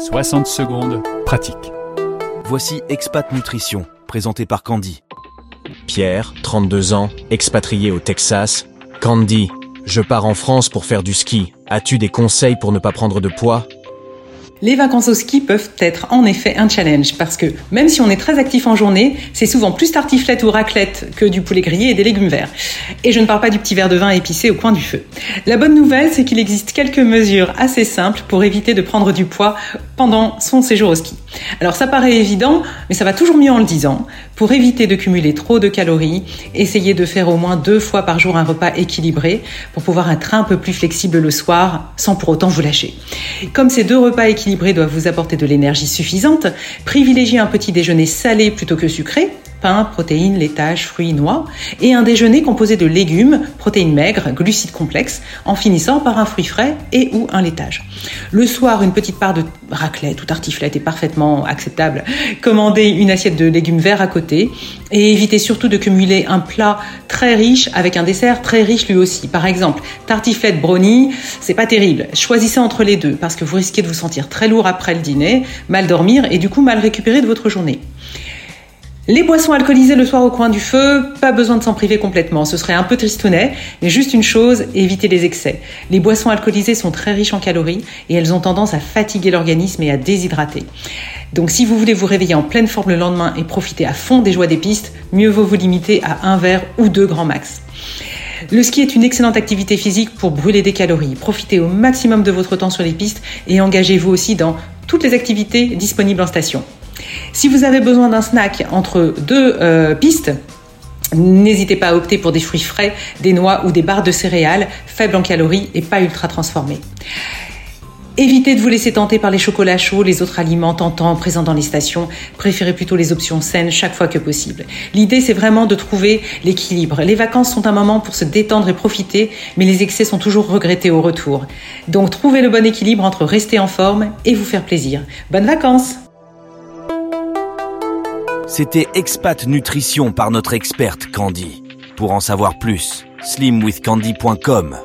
60 secondes, pratique. Voici Expat Nutrition, présenté par Candy. Pierre, 32 ans, expatrié au Texas. Candy, je pars en France pour faire du ski. As-tu des conseils pour ne pas prendre de poids? Les vacances au ski peuvent être en effet un challenge parce que même si on est très actif en journée, c'est souvent plus tartiflette ou raclette que du poulet grillé et des légumes verts. Et je ne parle pas du petit verre de vin épicé au coin du feu. La bonne nouvelle, c'est qu'il existe quelques mesures assez simples pour éviter de prendre du poids pendant son séjour au ski. Alors ça paraît évident, mais ça va toujours mieux en le disant. Pour éviter de cumuler trop de calories, essayez de faire au moins deux fois par jour un repas équilibré pour pouvoir être un peu plus flexible le soir sans pour autant vous lâcher. Comme ces deux repas équilibrés doivent vous apporter de l'énergie suffisante, privilégiez un petit déjeuner salé plutôt que sucré, pain, protéines, laitage, fruits, noix, et un déjeuner composé de légumes, protéines maigres, glucides complexes, en finissant par un fruit frais et ou un laitage. Le soir, une petite part de raclette ou tartiflette est parfaitement acceptable. Commandez une assiette de légumes verts à côté et évitez surtout de cumuler un plat très riche avec un dessert très riche lui aussi. Par exemple, tartiflette brownie, c'est pas terrible. Choisissez entre les deux parce que vous risquez de vous sentir très lourd après le dîner, mal dormir et du coup mal récupérer de votre journée. Les boissons alcoolisées le soir au coin du feu, pas besoin de s'en priver complètement. Ce serait un peu tristounet, mais juste une chose, évitez les excès. Les boissons alcoolisées sont très riches en calories et elles ont tendance à fatiguer l'organisme et à déshydrater. Donc si vous voulez vous réveiller en pleine forme le lendemain et profiter à fond des joies des pistes, mieux vaut vous limiter à un verre ou deux grands max. Le ski est une excellente activité physique pour brûler des calories. Profitez au maximum de votre temps sur les pistes et engagez-vous aussi dans toutes les activités disponibles en station. Si vous avez besoin d'un snack entre deux euh, pistes, N'hésitez pas à opter pour des fruits frais, des noix ou des barres de céréales faibles en calories et pas ultra transformées. Évitez de vous laisser tenter par les chocolats chauds, les autres aliments tentants présents dans les stations. Préférez plutôt les options saines chaque fois que possible. L'idée, c'est vraiment de trouver l'équilibre. Les vacances sont un moment pour se détendre et profiter, mais les excès sont toujours regrettés au retour. Donc, trouvez le bon équilibre entre rester en forme et vous faire plaisir. Bonnes vacances! C'était Expat Nutrition par notre experte Candy. Pour en savoir plus, slimwithcandy.com.